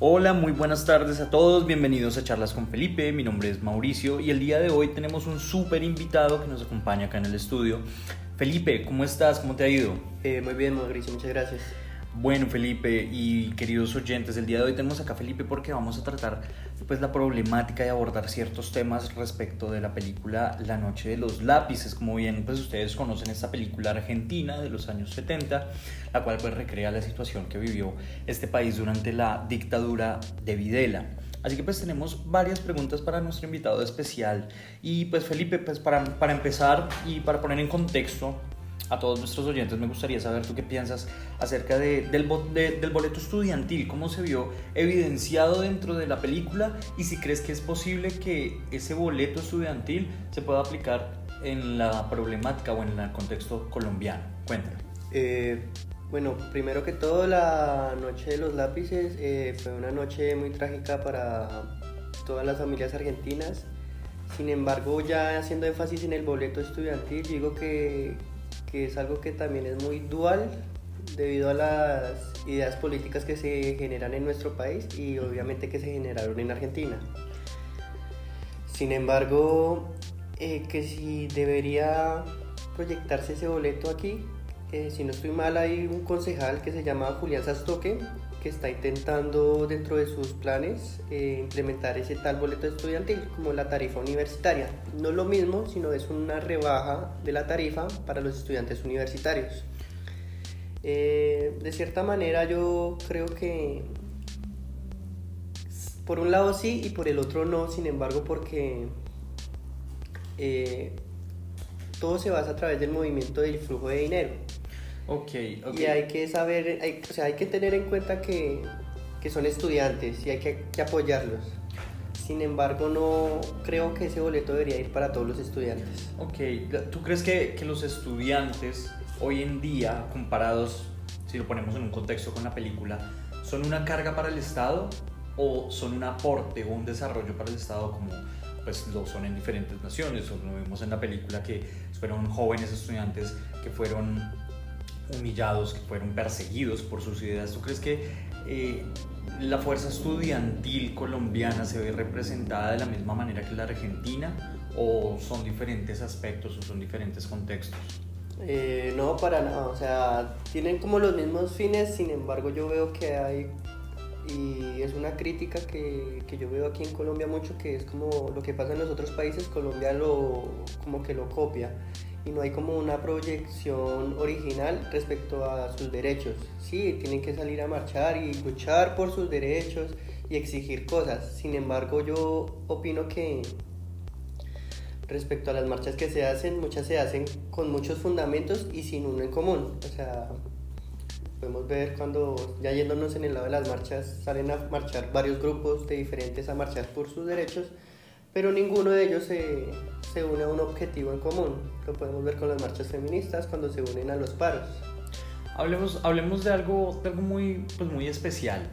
Hola, muy buenas tardes a todos, bienvenidos a Charlas con Felipe, mi nombre es Mauricio y el día de hoy tenemos un súper invitado que nos acompaña acá en el estudio. Felipe, ¿cómo estás? ¿Cómo te ha ido? Eh, muy bien, Mauricio, muchas gracias. Bueno, Felipe y queridos oyentes, el día de hoy tenemos acá a Felipe porque vamos a tratar pues la problemática y abordar ciertos temas respecto de la película La noche de los lápices, como bien pues ustedes conocen esta película argentina de los años 70, la cual pues recrea la situación que vivió este país durante la dictadura de Videla. Así que pues tenemos varias preguntas para nuestro invitado especial y pues Felipe, pues para, para empezar y para poner en contexto a todos nuestros oyentes me gustaría saber tú qué piensas acerca de, del, del boleto estudiantil, cómo se vio evidenciado dentro de la película y si crees que es posible que ese boleto estudiantil se pueda aplicar en la problemática o en el contexto colombiano. Cuéntame. Eh, bueno, primero que todo, la noche de los lápices eh, fue una noche muy trágica para todas las familias argentinas. Sin embargo, ya haciendo énfasis en el boleto estudiantil, digo que, que es algo que también es muy dual debido a las ideas políticas que se generan en nuestro país y obviamente que se generaron en Argentina. Sin embargo, eh, que si debería proyectarse ese boleto aquí, eh, si no estoy mal, hay un concejal que se llama Julián Sastoque, que está intentando dentro de sus planes eh, implementar ese tal boleto estudiantil como la tarifa universitaria. No es lo mismo, sino es una rebaja de la tarifa para los estudiantes universitarios. Eh, de cierta manera yo creo que por un lado sí y por el otro no, sin embargo porque todo se basa a través del movimiento del flujo de dinero. Okay, Y hay que saber, hay, o sea, hay que tener en cuenta que, que son estudiantes y hay que, que, apoyarlos. Sin embargo, no creo que ese boleto debería ir para todos los estudiantes. Ok, ¿tú crees que, que los estudiantes hoy en día, comparados, si lo ponemos en un contexto con la película, son una carga para el Estado o son un aporte o un desarrollo para el Estado como pues lo son en diferentes naciones, o lo vimos en la película que fueron jóvenes estudiantes que fueron humillados, que fueron perseguidos por sus ideas. ¿Tú crees que eh, la fuerza estudiantil colombiana se ve representada de la misma manera que la argentina o son diferentes aspectos o son diferentes contextos? Eh, no, para nada, o sea, tienen como los mismos fines, sin embargo yo veo que hay, y es una crítica que, que, yo veo aquí en Colombia mucho, que es como lo que pasa en los otros países, Colombia lo, como que lo copia y no hay como una proyección original respecto a sus derechos. Sí, tienen que salir a marchar y luchar por sus derechos y exigir cosas. Sin embargo, yo opino que respecto a las marchas que se hacen, muchas se hacen con muchos fundamentos y sin uno en común. O sea, podemos ver cuando ya yéndonos en el lado de las marchas, salen a marchar varios grupos de diferentes a marchar por sus derechos, pero ninguno de ellos se, se une a un objetivo en común. Lo podemos ver con las marchas feministas cuando se unen a los paros. Hablemos, hablemos de, algo, de algo muy, pues muy especial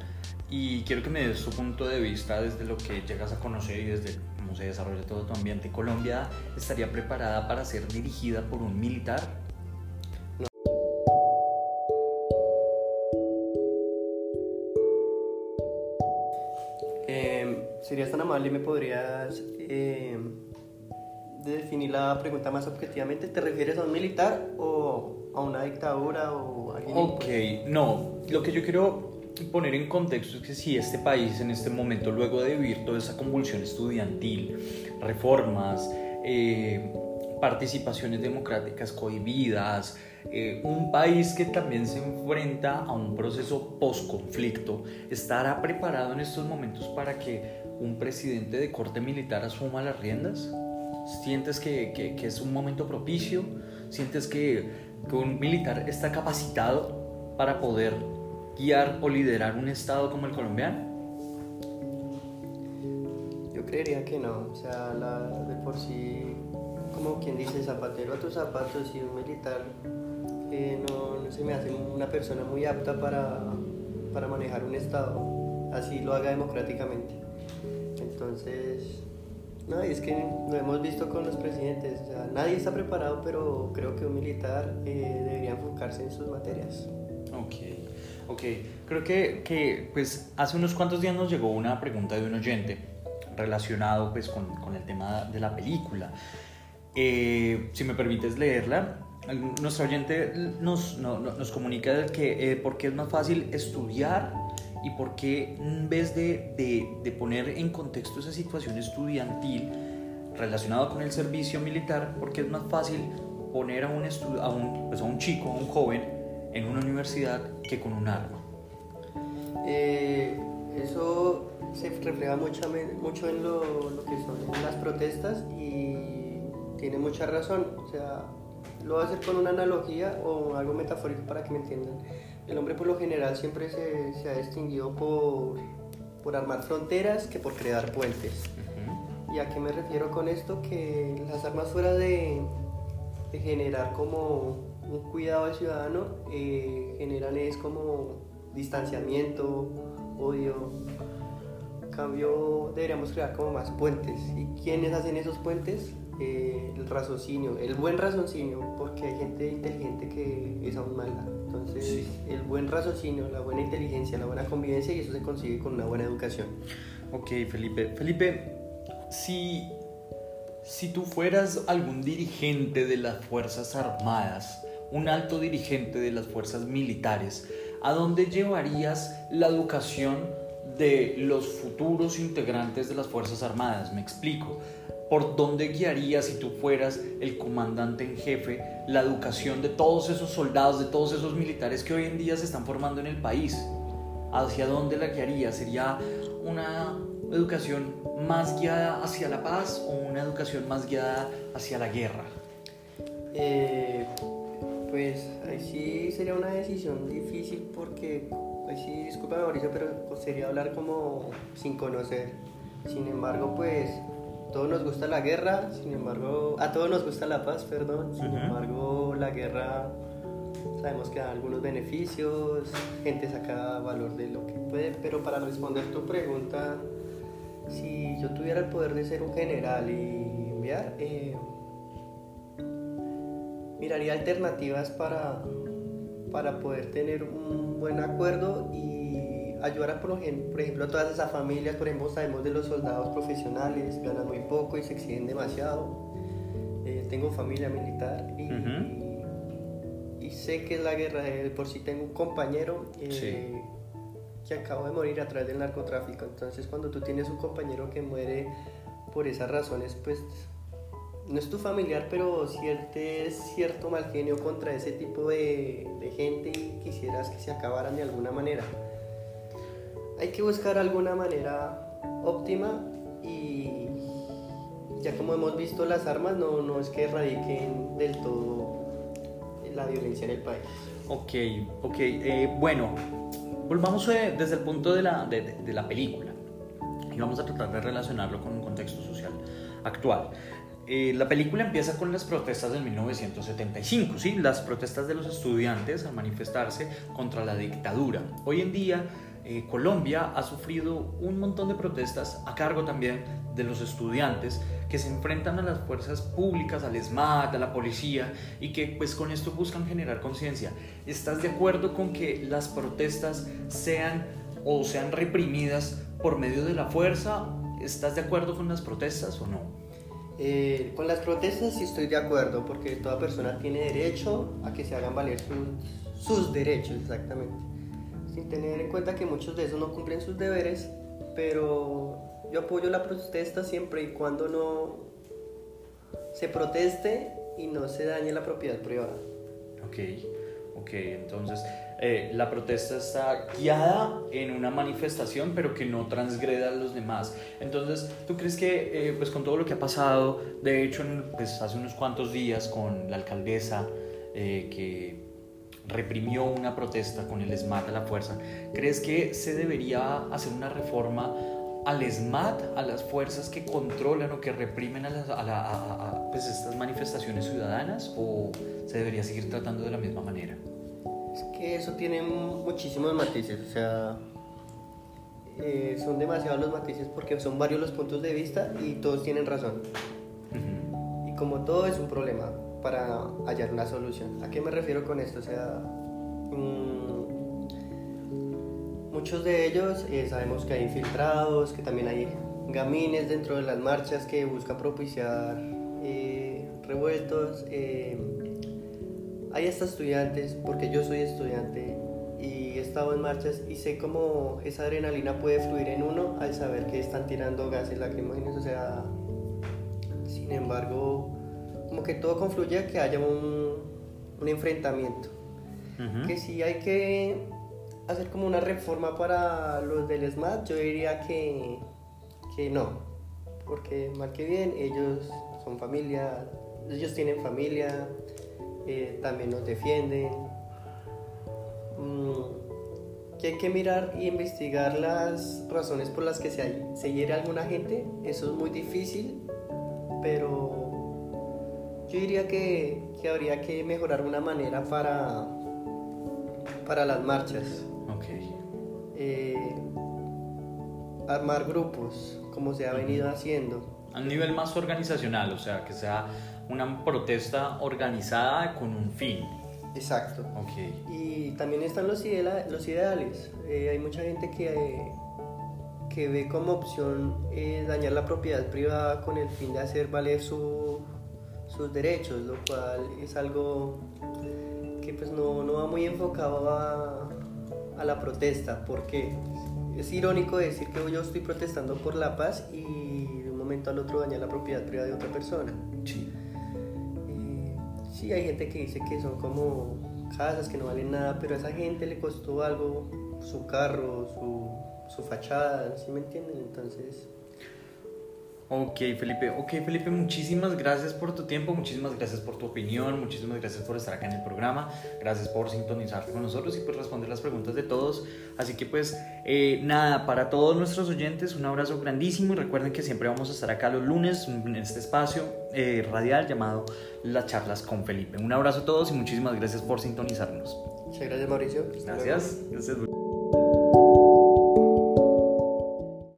y quiero que me des tu punto de vista desde lo que llegas a conocer y desde cómo se desarrolla todo tu ambiente. ¿Colombia estaría preparada para ser dirigida por un militar? ¿Serías tan amable y me podrías eh, definir la pregunta más objetivamente? ¿Te refieres a un militar o a una dictadura o a alguien? Ok, no. Lo que yo quiero poner en contexto es que si este país en este momento, luego de vivir toda esa convulsión estudiantil, reformas, eh, participaciones democráticas cohibidas, eh, un país que también se enfrenta a un proceso post-conflicto, ¿estará preparado en estos momentos para que un presidente de corte militar asuma las riendas? ¿Sientes que, que, es un momento propicio? ¿Sientes que, que un militar está capacitado para poder guiar o liderar un estado como el colombiano? Yo creería que no, o sea, la, de por sí, como quien dice, zapatero a tus zapatos y un militar eh, no, no, se me hace una persona muy apta para, para manejar un estado, así lo haga democráticamente. Entonces, no, es que lo hemos visto con los presidentes, o sea, nadie está preparado, pero creo que un militar eh, debería enfocarse en sus materias. Ok, ok. Creo que, que pues hace unos cuantos días nos llegó una pregunta de un oyente relacionado pues con, con el tema de la película. Eh, si me permites leerla, nuestro oyente nos, no, nos comunica que eh, por qué es más fácil estudiar y por qué en vez de, de, poner en contexto esa situación estudiantil relacionada con el servicio militar, por qué es más fácil poner a un, a un, pues a un chico, a un joven, en una universidad que con un arma. Eh, eso se refleja mucho, mucho en lo, lo, que son las protestas y tiene mucha razón. O sea, lo voy a hacer con una analogía o algo metafórico para que me entiendan. El hombre por lo general siempre se, se ha distinguido por, por, armar fronteras que por crear puentes. ¿Y a qué me refiero con esto? Que las armas fuera de, de generar como un cuidado al ciudadano, eh, generan es como distanciamiento, odio. En cambio, deberíamos crear como más puentes. ¿Y quiénes hacen esos puentes? Eh, raciocinio, el buen raciocinio, porque hay gente inteligente que es aún mala. Entonces, el buen raciocinio, la buena inteligencia, la buena convivencia, y eso se consigue con una buena educación. Ok, Felipe. Felipe, si, si tú fueras algún dirigente de las Fuerzas Armadas, un alto dirigente de las fuerzas militares, ¿a dónde llevarías la educación de los futuros integrantes de las Fuerzas Armadas? Me explico. ¿Por dónde guiarías si tú fueras el comandante en jefe la educación de todos esos soldados, de todos esos militares que hoy en día se están formando en el país? ¿Hacia dónde la guiarías? ¿Sería una educación más guiada hacia la paz o una educación más guiada hacia la guerra? Eh, pues ahí sí sería una decisión difícil porque, ahí sí, disculpa Mauricio, pero sería hablar como sin conocer. Sin embargo, pues todos nos gusta la guerra, sin embargo, a todos nos gusta la paz, perdón. Sin embargo, la guerra sabemos que da algunos beneficios, gente saca valor de lo que puede, pero para responder tu pregunta, si yo tuviera el poder de ser un general y enviar, eh, miraría alternativas para, para poder tener un buen acuerdo y ayudar a, por ejemplo, a todas esas familias, por ejemplo, sabemos de los soldados profesionales, ganan muy poco y se exigen demasiado. Eh, tengo familia militar y, y, sé que es la guerra, por si tengo un compañero eh, que acabo de morir a través del narcotráfico, entonces cuando tú tienes un compañero que muere por esas razones, pues no es tu familiar, pero sientes cierto mal genio contra ese tipo de, de, gente y quisieras que se acabaran de alguna manera. Hay que buscar alguna manera óptima y ya como hemos visto las armas no, no es que erradiquen del todo la violencia en el país. Ok, ok, eh, bueno, volvamos eh, desde el punto de la, de, de la película y vamos a tratar de relacionarlo con un contexto social actual. Eh, la película empieza con las protestas del 1975, ¿sí? las protestas de los estudiantes al manifestarse contra la dictadura. Hoy en día eh, Colombia ha sufrido un montón de protestas a cargo también de los estudiantes que se enfrentan a las fuerzas públicas, al ESMAD, a la policía y que pues con esto buscan generar conciencia. ¿Estás de acuerdo con que las protestas sean o sean reprimidas por medio de la fuerza? ¿Estás de acuerdo con las protestas o no? Eh, con las protestas sí estoy de acuerdo, porque toda persona tiene derecho a que se hagan valer sus derechos, exactamente. Sin tener en cuenta que muchos de esos no cumplen sus deberes, pero yo apoyo la protesta siempre y cuando no se proteste y no se dañe la propiedad privada. Ok, ok, entonces eh, la protesta está guiada en una manifestación, pero que no transgreda a los demás. Entonces, ¿tú crees que, eh, pues con todo lo que ha pasado, de hecho, pues, hace unos cuantos días con la alcaldesa eh, que reprimió una protesta con el SMAT a la fuerza, ¿crees que se debería hacer una reforma al SMAT, a las fuerzas que controlan o que reprimen a, las, a, pues estas manifestaciones ciudadanas, o se debería seguir tratando de la misma manera? Es que eso tiene muchísimos matices, o sea, eh, son demasiados los matices porque son varios los puntos de vista y todos tienen razón. Y como todo es un problema para hallar una solución. ¿A qué me refiero con esto? O sea, mm, muchos de ellos eh, sabemos que hay infiltrados, que también hay gamines dentro de las marchas que buscan propiciar eh, revueltos. Eh, hay hasta estudiantes, porque yo soy estudiante y he estado en marchas y sé cómo esa adrenalina puede fluir en uno al saber que están tirando gases lacrimógenos, o sea, sin embargo, como que todo confluye a que haya un, un enfrentamiento. Que si hay que hacer como una reforma para los del SMAT, yo diría que, que no, porque mal que bien, ellos son familia, ellos tienen familia, eh, también nos defienden. Mm, que hay que mirar y investigar las razones por las que se, se hiere alguna gente, eso es muy difícil, pero yo diría que, que habría que mejorar una manera para, para las marchas. Eh, armar grupos, como se ha venido haciendo. A nivel más organizacional, o sea, que sea una protesta organizada con un fin. Exacto. Okay. Y también están los, los ideales. Eh, hay mucha gente que, que ve como opción eh, dañar la propiedad privada con el fin de hacer valer su, sus derechos, lo cual es algo que pues no, no va muy enfocado a, a la protesta, porque es irónico decir que yo estoy protestando por la paz y de un momento al otro dañar la propiedad privada de otra persona. Sí. sí, hay gente que dice que son como casas que no valen nada, pero a esa gente le costó algo su carro, su, su fachada, ¿sí me entienden? Entonces Ok, Felipe. Ok, Felipe, muchísimas gracias por tu tiempo, muchísimas gracias por tu opinión, muchísimas gracias por estar acá en el programa, gracias por sintonizar con nosotros y por responder las preguntas de todos. Así que pues eh, nada, para todos nuestros oyentes, un abrazo grandísimo y recuerden que siempre vamos a estar acá los lunes en este espacio eh, radial llamado Las charlas con Felipe. Un abrazo a todos y muchísimas gracias por sintonizarnos. Muchas gracias Mauricio. Gracias. Gracias.